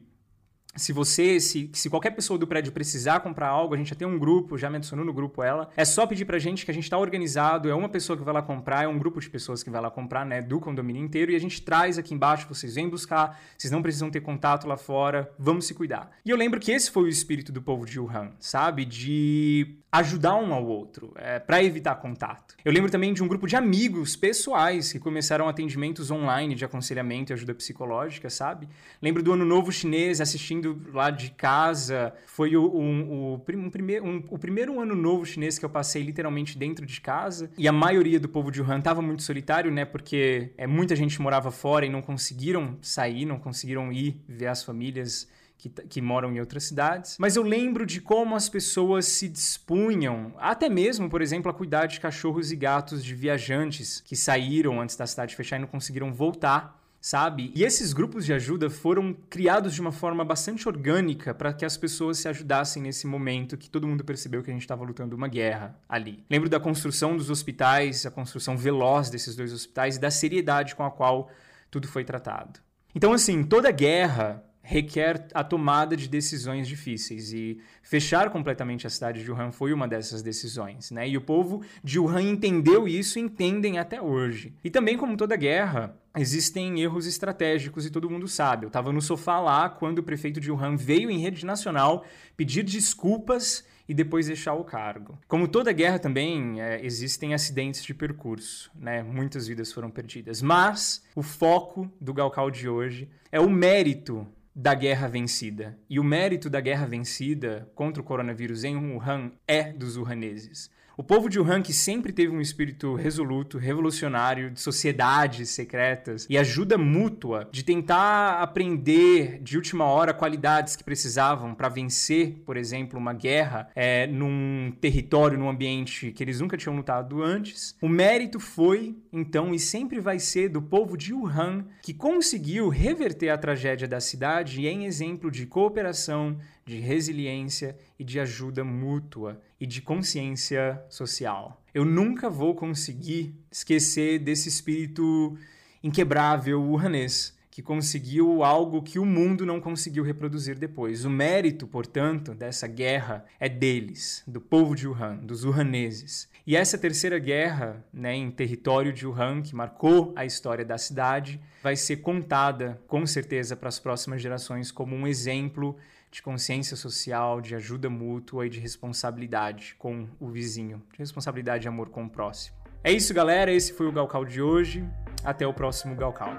se você, se, se qualquer pessoa do prédio precisar comprar algo, a gente já tem um grupo, já me adicionou no grupo ela. É só pedir pra gente que a gente tá organizado, é uma pessoa que vai lá comprar, é um grupo de pessoas que vai lá comprar, né, do condomínio inteiro, e a gente traz aqui embaixo, vocês vêm buscar, vocês não precisam ter contato lá fora, vamos se cuidar. E eu lembro que esse foi o espírito do povo de Wuhan, sabe? De ajudar um ao outro, é, para evitar contato. Eu lembro também de um grupo de amigos pessoais que começaram atendimentos online de aconselhamento e ajuda psicológica, sabe? Lembro do Ano Novo Chinês assistindo lá de casa. Foi o, um, o, um, primeiro, um, o primeiro Ano Novo Chinês que eu passei literalmente dentro de casa. E a maioria do povo de Wuhan estava muito solitário, né? Porque é, muita gente morava fora e não conseguiram sair, não conseguiram ir ver as famílias que, que, moram em outras cidades. Mas eu lembro de como as pessoas se dispunham, até mesmo, por exemplo, a cuidar de cachorros e gatos de viajantes que saíram antes da cidade fechar e não conseguiram voltar. Sabe? E esses grupos de ajuda foram criados de uma forma bastante orgânica para que as pessoas se ajudassem nesse momento que todo mundo percebeu que a gente estava lutando uma guerra ali. Lembro da construção dos hospitais, a construção veloz desses dois hospitais e da seriedade com a qual tudo foi tratado. Então, assim, toda guerra requer a tomada de decisões difíceis e fechar completamente a cidade de Wuhan foi uma dessas decisões, né? E o povo de Wuhan entendeu isso e entendem até hoje. E também como toda guerra, existem erros estratégicos e todo mundo sabe. Eu estava no sofá lá quando o prefeito de Wuhan veio em rede nacional pedir desculpas e depois deixar o cargo. Como toda guerra também, é, existem acidentes de percurso, né? Muitas vidas foram perdidas. Mas o foco do Galcal de hoje é o mérito da guerra vencida. E o mérito da guerra vencida contra o coronavírus em Wuhan é dos wuhaneses. O povo de Wuhan, que sempre teve um espírito resoluto, revolucionário, de sociedades secretas e ajuda mútua, de tentar aprender de última hora qualidades que precisavam para vencer, por exemplo, uma guerra é, num território, num ambiente que eles nunca tinham lutado antes. O mérito foi, então, e sempre vai ser do povo de Wuhan, que conseguiu reverter a tragédia da cidade em exemplo de cooperação, de resiliência e de ajuda mútua e de consciência social. Eu nunca vou conseguir esquecer desse espírito inquebrável wuhanês, que conseguiu algo que o mundo não conseguiu reproduzir depois. O mérito, portanto, dessa guerra é deles, do povo de Wuhan, dos wuhaneses. E essa terceira guerra, né, em território de Wuhan, que marcou a história da cidade, vai ser contada, com certeza, para as próximas gerações como um exemplo de consciência social, de ajuda mútua e de responsabilidade com o vizinho, de responsabilidade e amor com o próximo. É isso, galera. Esse foi o Galcal de hoje. Até o próximo Galcal.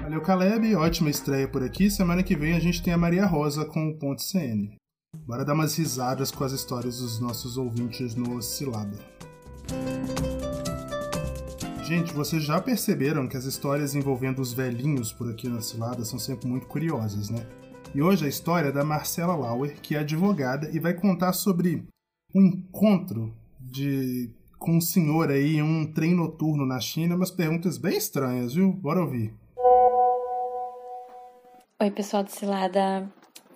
Valeu, Caleb. Ótima estreia por aqui. Semana que vem a gente tem a Maria Rosa com o Ponte CN. Bora dar umas risadas com as histórias dos nossos ouvintes no Oscilada. Gente, vocês já perceberam que as histórias envolvendo os velhinhos por aqui na Oscilada são sempre muito curiosas, né? E hoje a história é da Marcela Lauer, que é advogada e vai contar sobre um encontro de com um senhor aí em um trem noturno na China, umas perguntas bem estranhas, viu? Bora ouvir. Oi, pessoal do Cilada.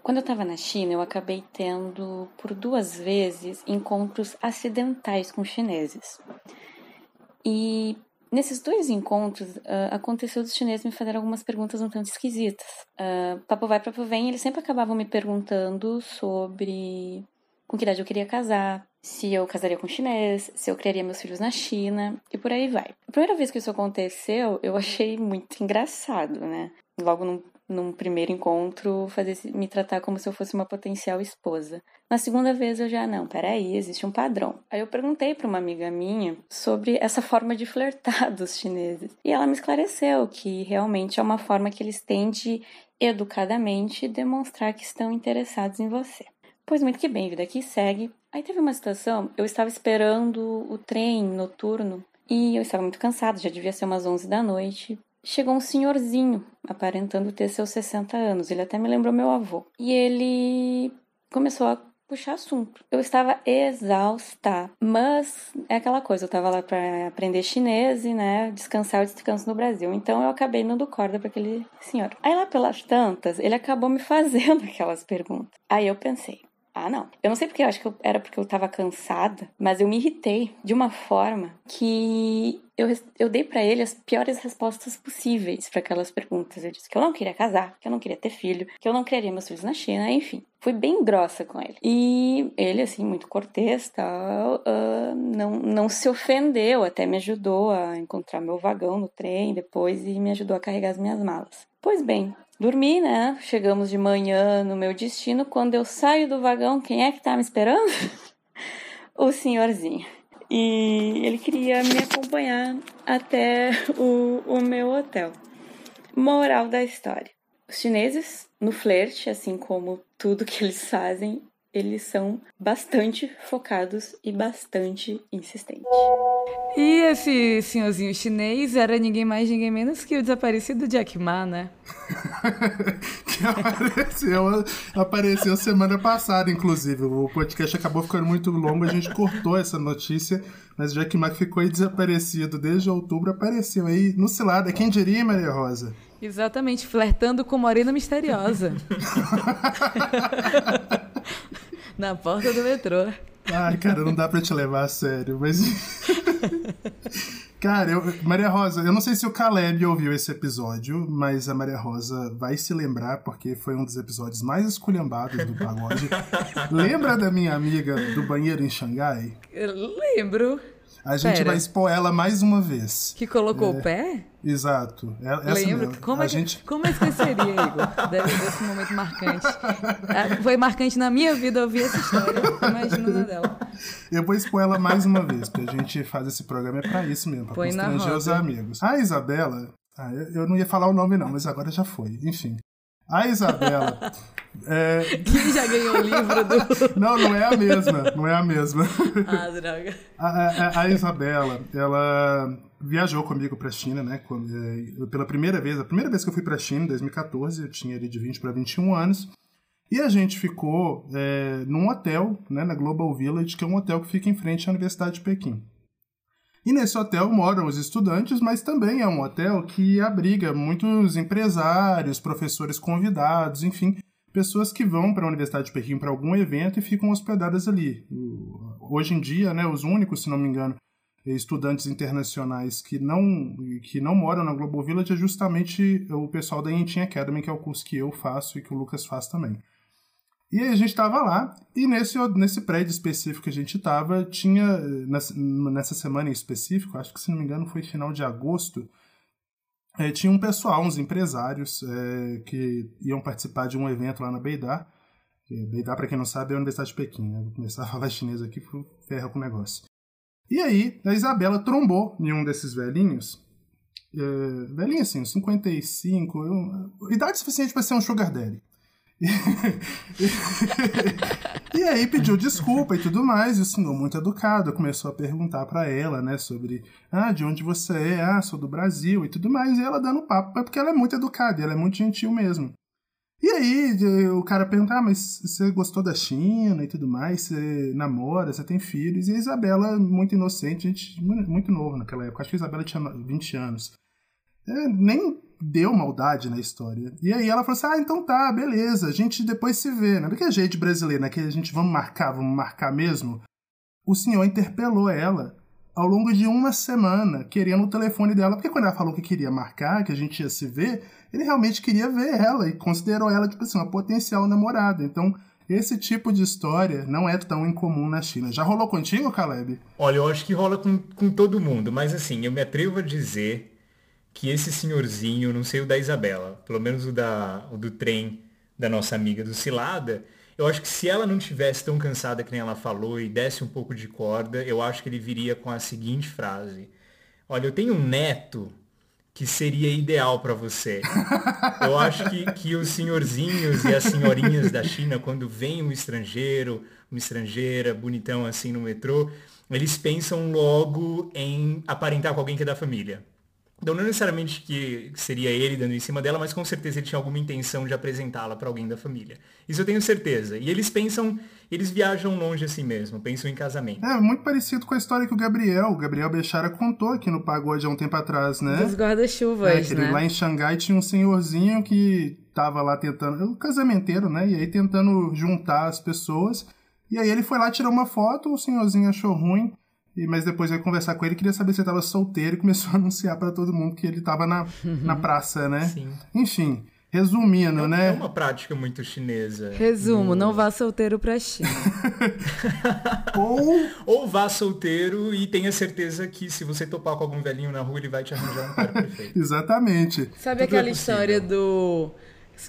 Quando eu estava na China, eu acabei tendo por duas vezes encontros acidentais com chineses. E Nesses dois encontros, uh, aconteceu dos chineses me fazerem algumas perguntas um tanto esquisitas. Uh, papo vai, papo vem, eles sempre acabavam me perguntando sobre com que idade eu queria casar, se eu casaria com chinês, se eu criaria meus filhos na China, e por aí vai. A primeira vez que isso aconteceu, eu achei muito engraçado, né? Logo num num primeiro encontro, fazer me tratar como se eu fosse uma potencial esposa. Na segunda vez eu já não, peraí, existe um padrão. Aí eu perguntei para uma amiga minha sobre essa forma de flertar [laughs] dos chineses. E ela me esclareceu que realmente é uma forma que eles têm de educadamente demonstrar que estão interessados em você. Pois muito que bem, vida que segue. Aí teve uma situação, eu estava esperando o trem noturno e eu estava muito cansada, já devia ser umas 11 da noite chegou um senhorzinho, aparentando ter seus 60 anos. Ele até me lembrou meu avô. E ele começou a puxar assunto. Eu estava exausta, mas é aquela coisa, eu estava lá para aprender chinês e, né, descansar o descanso no Brasil. Então eu acabei dando corda para aquele senhor. Aí lá pelas tantas, ele acabou me [laughs] fazendo aquelas perguntas. Aí eu pensei, ah, não. Eu não sei porque, eu acho que eu, era porque eu tava cansada, mas eu me irritei de uma forma que eu, eu dei para ele as piores respostas possíveis para aquelas perguntas. Eu disse que eu não queria casar, que eu não queria ter filho, que eu não criaria meus filhos na China, enfim. Fui bem grossa com ele. E ele, assim, muito cortês, tal, uh, não, não se ofendeu, até me ajudou a encontrar meu vagão no trem depois e me ajudou a carregar as minhas malas. Pois bem, Dormi, né? Chegamos de manhã no meu destino. Quando eu saio do vagão, quem é que tá me esperando? [laughs] o senhorzinho. E ele queria me acompanhar até o, o meu hotel. Moral da história: os chineses, no flerte, assim como tudo que eles fazem, eles são bastante focados e bastante insistentes. E esse senhorzinho chinês era ninguém mais, ninguém menos que o desaparecido Jack Ma, né? [laughs] que apareceu, apareceu semana passada, inclusive. O podcast acabou ficando muito longo, a gente cortou essa notícia, mas Jack Ma ficou aí desaparecido desde outubro, apareceu aí no cilada. Quem diria, Maria Rosa? Exatamente, flertando com Morena Misteriosa. [laughs] Na porta do metrô. Ai, cara, não dá pra te levar a sério, mas. [laughs] Cara, eu, Maria Rosa, eu não sei se o Caleb ouviu esse episódio, mas a Maria Rosa vai se lembrar porque foi um dos episódios mais esculhambados do pagode. [laughs] Lembra da minha amiga do banheiro em Xangai? Eu lembro. A gente Pera. vai expor ela mais uma vez. Que colocou é... o pé? Exato. É, essa Lembro. mesmo. Como, a é que, gente... como é que esqueceria, Igor? Deve desse momento marcante. É, Foi marcante na minha vida ouvir essa história. Imagina na dela. Eu vou expor ela mais uma vez, porque a gente faz esse programa é pra isso mesmo, pra Põe constranger os amigos. A Isabela, ah, eu eu não ia falar o nome não, mas agora já foi. Enfim. A Isabela. [laughs] é, Quem já ganhou o livro do. [laughs] não, não é a mesma. Não é a mesma. [laughs] Ah, droga. A, a- a Isabela, ela viajou comigo pra China, né? é, Pela primeira vez, a primeira vez que eu fui pra China, em 2014, eu tinha ali de 20 para 21 anos. E a gente ficou é, num hotel, né, na Global Village, que é um hotel que fica em frente à Universidade de Pequim. E nesse hotel moram os estudantes, mas também é um hotel que abriga muitos empresários, professores convidados, enfim, pessoas que vão para a Universidade de Pequim para algum evento e ficam hospedadas ali. Hoje em dia, né, os únicos, se não me engano, estudantes internacionais que não que não moram na Global Village é justamente o pessoal da Yentin Academy, que é o curso que eu faço e que o Lucas faz também. E aí a gente estava lá, e nesse, nesse prédio específico que a gente estava, tinha, eh, nessa, semana em específico, acho que se não me engano foi final de agosto, eh, tinha um pessoal, uns empresários, eh, que iam participar de um evento lá na Beidar. Beidar, para quem não sabe, é a Universidade de Pequim. Né? Vou começar a [laughs] falar chinês aqui, ferra com o negócio. E aí, a Isabela trombou em um desses velhinhos, eh, velhinho assim, uns 55, eu- idade suficiente para ser um sugar daddy. [laughs] E aí pediu desculpa e tudo mais, e o senhor, muito educado, começou a perguntar pra ela, né, sobre, ah, de onde você é, ah, sou do Brasil e tudo mais, e ela dando papo, é porque ela é muito educada, ela é muito gentil mesmo. E aí o cara pergunta, ah, mas você gostou da China e tudo mais, você namora, você tem filhos, e a Isabela, muito inocente, gente, muito novo naquela época, acho que a Isabela tinha 20 anos. É, nem deu maldade na história. E aí ela falou assim: ah, então tá, beleza, a gente depois se vê, né? Porque é jeito brasileiro, né? Que a gente vamos marcar, vamos marcar mesmo. O senhor interpelou ela ao longo de uma semana, querendo o telefone dela, porque quando ela falou que queria marcar, que a gente ia se ver, ele realmente queria ver ela e considerou ela, tipo assim, uma potencial namorada. Então, esse tipo de história não é tão incomum na China. Já rolou contigo, Caleb? Olha, eu acho que rola com, com todo mundo, mas assim, eu me atrevo a dizer que esse senhorzinho, não sei o da Isabela, pelo menos o, da, o do trem da nossa amiga do Cilada, eu acho que se ela não tivesse tão cansada que nem ela falou e desse um pouco de corda, eu acho que ele viria com a seguinte frase. Olha, eu tenho um neto que seria ideal para você. Eu acho que, que os senhorzinhos e as senhorinhas da China, quando vem um estrangeiro, uma estrangeira, bonitão assim no metrô, eles pensam logo em aparentar com alguém que é da família. Então não necessariamente que seria ele dando em cima dela, mas com certeza ele tinha alguma intenção de apresentá-la para alguém da família. Isso eu tenho certeza. E eles pensam, eles viajam longe assim mesmo, pensam em casamento. É muito parecido com a história que o Gabriel, o Gabriel Bechara contou aqui no Pagode há um tempo atrás, né? Dos guarda-chuvas, É, né? lá em Xangai tinha um senhorzinho que tava lá tentando, um casamenteiro, né? E aí tentando juntar as pessoas. E aí ele foi lá tirar uma foto, o senhorzinho achou ruim, mas depois veio conversar com ele, queria saber se ele tava solteiro e começou a [laughs] anunciar pra todo mundo que ele tava na, na praça, né? Sim. Enfim, resumindo, É né? uma prática muito chinesa. Resumo, não vá solteiro pra China. [laughs] Ou [laughs] Ou vá solteiro e tenha certeza que se você topar com algum velhinho na rua, ele vai te arranjar um par perfeito. exatamente. Sabe Tudo é aquela possível. história do.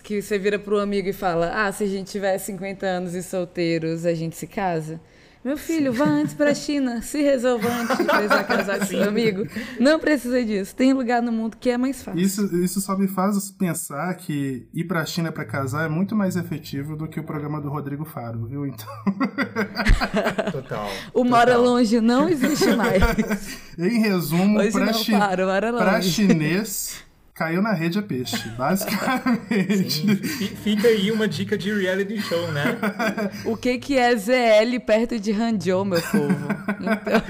que você vira pro amigo e fala: Ah, se a gente tiver 50 anos e solteiros, a gente se casa? Meu filho, vá antes pra China, se resolva antes de precisar casar [laughs] com seu amigo. Não precisa disso. Tem lugar no mundo que é mais fácil. Isso, isso só me faz pensar que ir pra China pra casar é muito mais efetivo do que o programa do Rodrigo Faro, viu? Então, [laughs] Total. O Mora total. Longe não existe mais. [laughs] em resumo, não, chi- Faro, Mora pra Longe. chinês, caiu na rede a peixe, [laughs] basicamente. Sim, fi- Fica aí uma dica de reality show, né? O que, que é ZL perto de Hangzhou, meu povo? Então,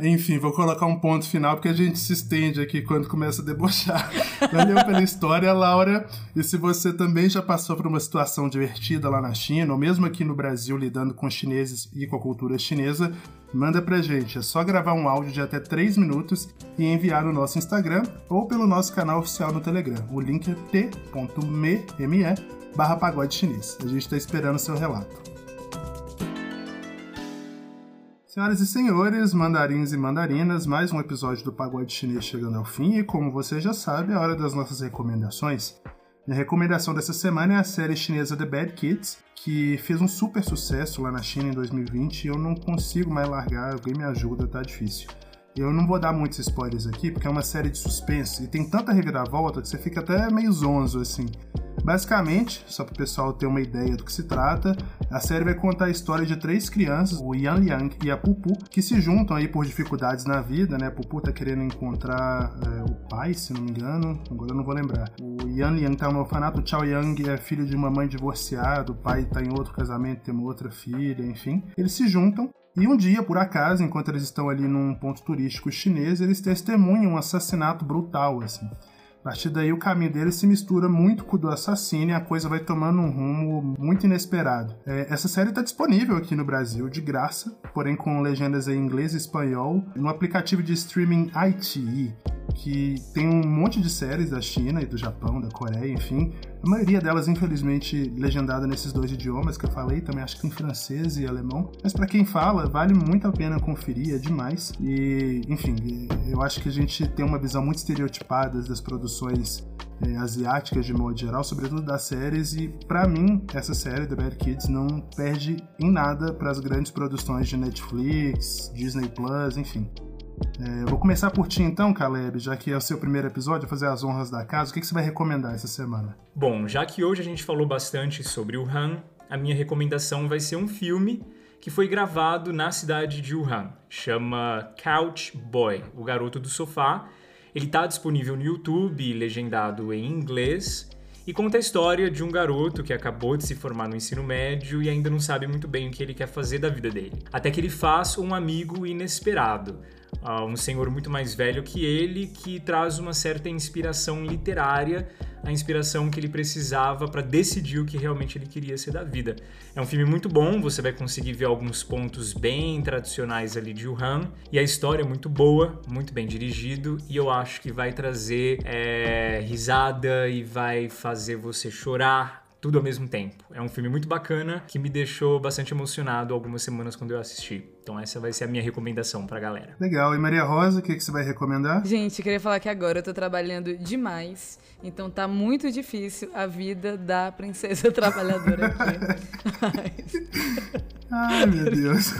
[laughs] Enfim, vou colocar um ponto final porque a gente se estende aqui quando começa a debochar. Valeu pela história, Laura. E se você também já passou por uma situação divertida lá na China, ou mesmo aqui no Brasil lidando com chineses e com a cultura chinesa, manda pra gente. É só gravar um áudio de até 3 minutos e enviar no nosso Instagram ou pelo nosso canal oficial no Telegram. O link é t.me barra pagode chinês. A gente tá esperando o seu relato. Senhoras e senhores, mandarins e mandarinas, mais um episódio do Pagode Chinês chegando ao fim e, como você já sabe, é hora das nossas recomendações. Minha recomendação dessa semana é a série chinesa The Bad Kids, que fez um super sucesso lá na China em 2020 e eu não consigo mais largar, alguém me ajuda, tá difícil. Eu não vou dar muitos spoilers aqui, porque é uma série de suspense e tem tanta reviravolta que você fica até meio zonzo, assim. Basicamente, só para o pessoal ter uma ideia do que se trata, a série vai contar a história de três crianças, o Yan Liang e a Pupu, que se juntam aí por dificuldades na vida, né? A Pupu tá querendo encontrar é, o pai, se não me engano, agora eu não vou lembrar. O Yan Liang tá no orfanato, o Chao Yang é filho de uma mãe divorciada, o pai tá em outro casamento, tem uma outra filha, enfim. Eles se juntam e um dia, por acaso, enquanto eles estão ali num ponto turístico chinês, eles testemunham um assassinato brutal, assim. A partir daí, o caminho deles se mistura muito com o do assassino e a coisa vai tomando um rumo muito inesperado. É, essa série está disponível aqui no Brasil, de graça, porém com legendas em inglês e espanhol, no aplicativo de streaming iQIYI que tem um monte de séries da China e do Japão, da Coreia, enfim. A maioria delas, infelizmente, legendada nesses dois idiomas que eu falei, também acho que em francês e alemão. Mas para quem fala, vale muito a pena conferir, é demais. E, enfim, eu acho que a gente tem uma visão muito estereotipada das produções é, asiáticas de modo geral, sobretudo das séries, e para mim essa série The Bad Kids não perde em nada para as grandes produções de Netflix, Disney Plus, enfim. É, vou começar por ti então, Caleb, já que é o seu primeiro episódio, fazer as honras da casa. O que, que você vai recomendar essa semana? Bom, já que hoje a gente falou bastante sobre Wuhan, a minha recomendação vai ser um filme que foi gravado na cidade de Wuhan. Chama Couch Boy, o garoto do sofá. Ele está disponível no YouTube, legendado em inglês, e conta a história de um garoto que acabou de se formar no ensino médio e ainda não sabe muito bem o que ele quer fazer da vida dele. Até que ele faz um amigo inesperado, uh, um senhor muito mais velho que ele, que traz uma certa inspiração literária, a inspiração que ele precisava para decidir o que realmente ele queria ser da vida. É um filme muito bom, você vai conseguir ver alguns pontos bem tradicionais ali de Wuhan, e a história é muito boa, muito bem dirigido, e eu acho que vai trazer é, risada e vai fazer você chorar tudo ao mesmo tempo. É um filme muito bacana que me deixou bastante emocionado algumas semanas quando eu assisti. Então essa vai ser a minha recomendação pra galera. Legal. E Maria Rosa, o que, que você vai recomendar? Gente, eu queria falar que agora eu tô trabalhando demais, então tá muito difícil a vida da princesa [laughs] trabalhadora aqui. [laughs] Ai, meu Deus.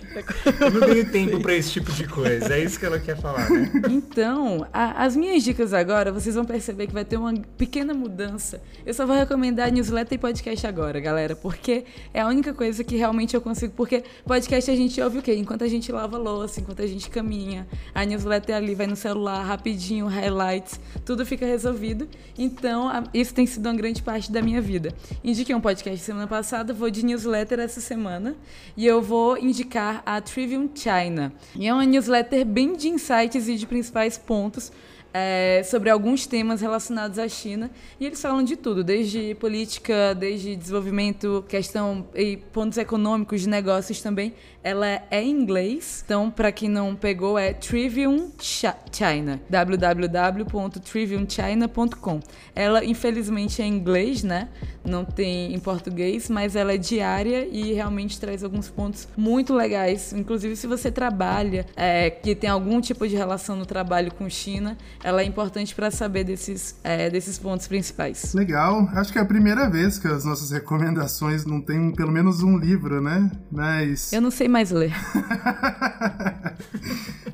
[laughs] Eu não tenho tempo para esse tipo de coisa. É isso que ela quer falar, né? Então, a, as minhas dicas agora, vocês vão perceber que vai ter uma pequena mudança. Eu só vou recomendar newsletter e podcast agora, galera, porque é a única coisa que realmente eu consigo. Porque podcast a gente ouve o quê? Enquanto a gente lava louça, enquanto a gente caminha. A newsletter ali vai no celular, rapidinho, highlights, tudo fica resolvido. Então, isso tem sido uma grande parte da minha vida. Indiquei um podcast semana passada, vou de newsletter essa semana e eu vou indicar a Trivium China. E é uma newsletter bem de insights e de principais pontos é, sobre alguns temas relacionados à China e eles falam de tudo, desde política, desde desenvolvimento, questão e pontos econômicos de negócios também. Ela é em inglês, então para quem não pegou é Trivium China, www.triviumchina.com. Ela infelizmente é em inglês, né? Não tem em português, mas ela é diária e realmente traz alguns pontos muito legais. Inclusive se você trabalha, é, que tem algum tipo de relação no trabalho com China, ela é importante para saber desses, é, desses pontos principais. Legal. Acho que é a primeira vez que as nossas recomendações não tem pelo menos um livro, né? Mas. Eu não sei mais ler. [laughs]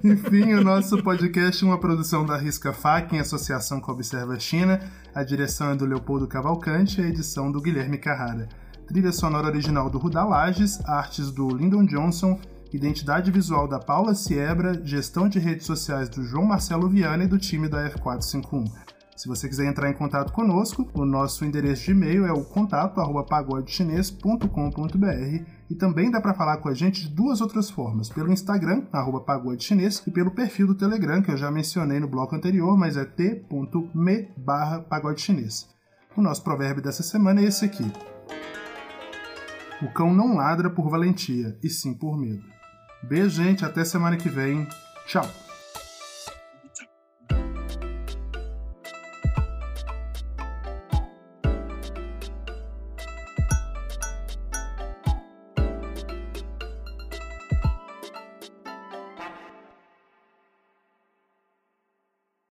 Enfim, o nosso podcast é uma produção da Risca Fac em associação com a Observa China. A direção é do Leopoldo Cavalcante e a edição do Guilherme Carrara. Trilha sonora original do Ruda Lages, artes do Lyndon Johnson identidade visual da Paula Siebra, gestão de redes sociais do João Marcelo Viana e do time da F451. Se você quiser entrar em contato conosco, o nosso endereço de e-mail é o contato@pagodechinês.com.br e também dá para falar com a gente de duas outras formas, pelo Instagram, arroba e pelo perfil do Telegram, que eu já mencionei no bloco anterior, mas é t.me barra pagodechinês. O nosso provérbio dessa semana é esse aqui. O cão não ladra por valentia, e sim por medo. Beijo, gente. Até semana que vem. Tchau.